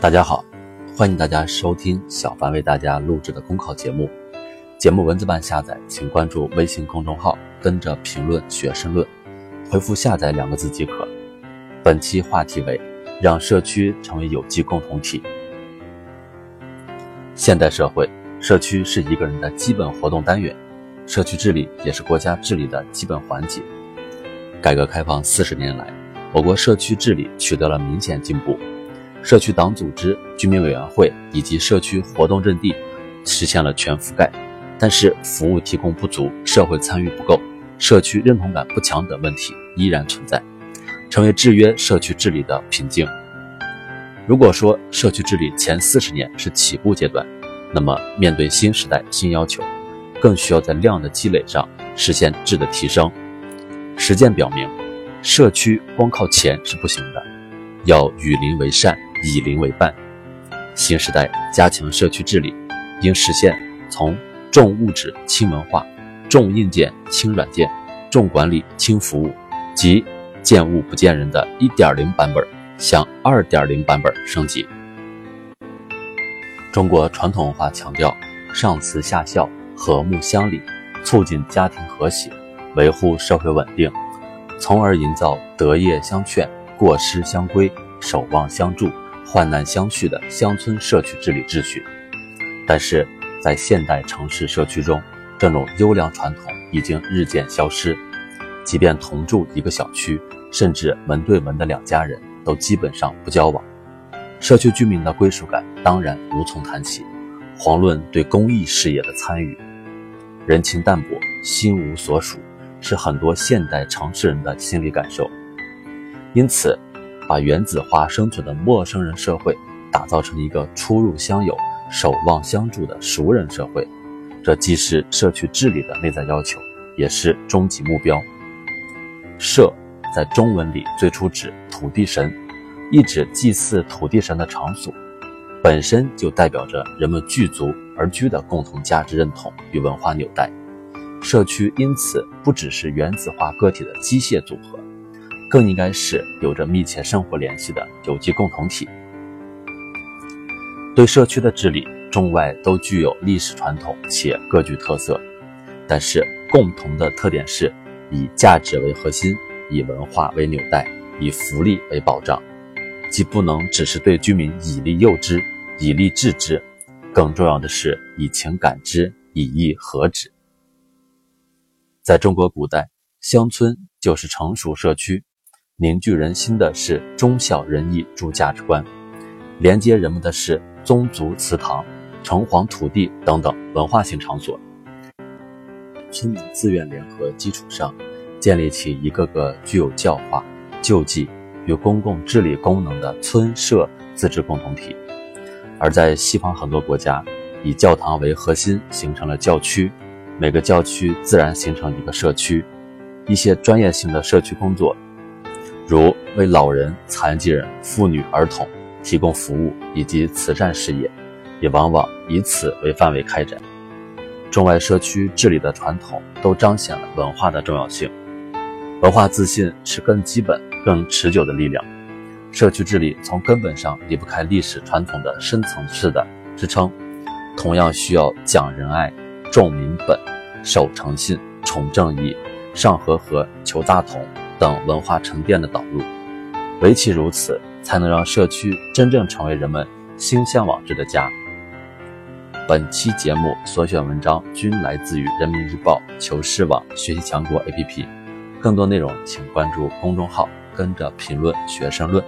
大家好，欢迎大家收听小凡为大家录制的公考节目。节目文字版下载，请关注微信公众号，跟着评论学申论，回复“下载”两个字即可。本期话题为让社区成为有机共同体。现代社会，社区是一个人的基本活动单元，社区治理也是国家治理的基本环节。改革开放四十年来，我国社区治理取得了明显进步。社区党组织、居民委员会以及社区活动阵地实现了全覆盖，但是服务提供不足、社会参与不够、社区认同感不强等问题依然存在，成为制约社区治理的瓶颈。如果说社区治理前四十年是起步阶段，那么面对新时代新要求，更需要在量的积累上实现质的提升。实践表明，社区光靠钱是不行的，要与邻为善。以邻为伴，新时代加强社区治理，应实现从重物质轻文化、重硬件轻软件、重管理轻服务及见物不见人的一点零版本向二点零版本升级。中国传统文化强调上慈下孝、和睦乡里，促进家庭和谐，维护社会稳定，从而营造德业相劝、过失相规、守望相助。患难相续的乡村社区治理秩序，但是在现代城市社区中，这种优良传统已经日渐消失。即便同住一个小区，甚至门对门的两家人都基本上不交往，社区居民的归属感当然无从谈起，遑论对公益事业的参与。人情淡薄、心无所属，是很多现代城市人的心理感受。因此。把原子化生存的陌生人社会打造成一个出入相友、守望相助的熟人社会，这既是社区治理的内在要求，也是终极目标。社在中文里最初指土地神，意指祭祀土地神的场所，本身就代表着人们聚族而居的共同价值认同与文化纽带。社区因此不只是原子化个体的机械组合。更应该是有着密切生活联系的有机共同体。对社区的治理，中外都具有历史传统且各具特色，但是共同的特点是以价值为核心，以文化为纽带，以福利为保障，既不能只是对居民以利诱之、以利制之，更重要的是以情感之、以义和之。在中国古代，乡村就是成熟社区。凝聚人心的是忠孝仁义诸价值观，连接人们的是宗族祠堂、城隍土地等等文化性场所。村民自愿联合基础上，建立起一个个具有教化、救济与公共治理功能的村社自治共同体。而在西方很多国家，以教堂为核心形成了教区，每个教区自然形成一个社区，一些专业性的社区工作。如为老人、残疾人、妇女、儿童提供服务以及慈善事业，也往往以此为范围开展。中外社区治理的传统都彰显了文化的重要性。文化自信是更基本、更持久的力量。社区治理从根本上离不开历史传统的深层次的支撑，同样需要讲仁爱、重民本、守诚信、崇正义、上和和、求大同。等文化沉淀的导入，唯其如此，才能让社区真正成为人们心向往之的家。本期节目所选文章均来自于人民日报、求是网、学习强国 APP，更多内容请关注公众号，跟着评论学生论。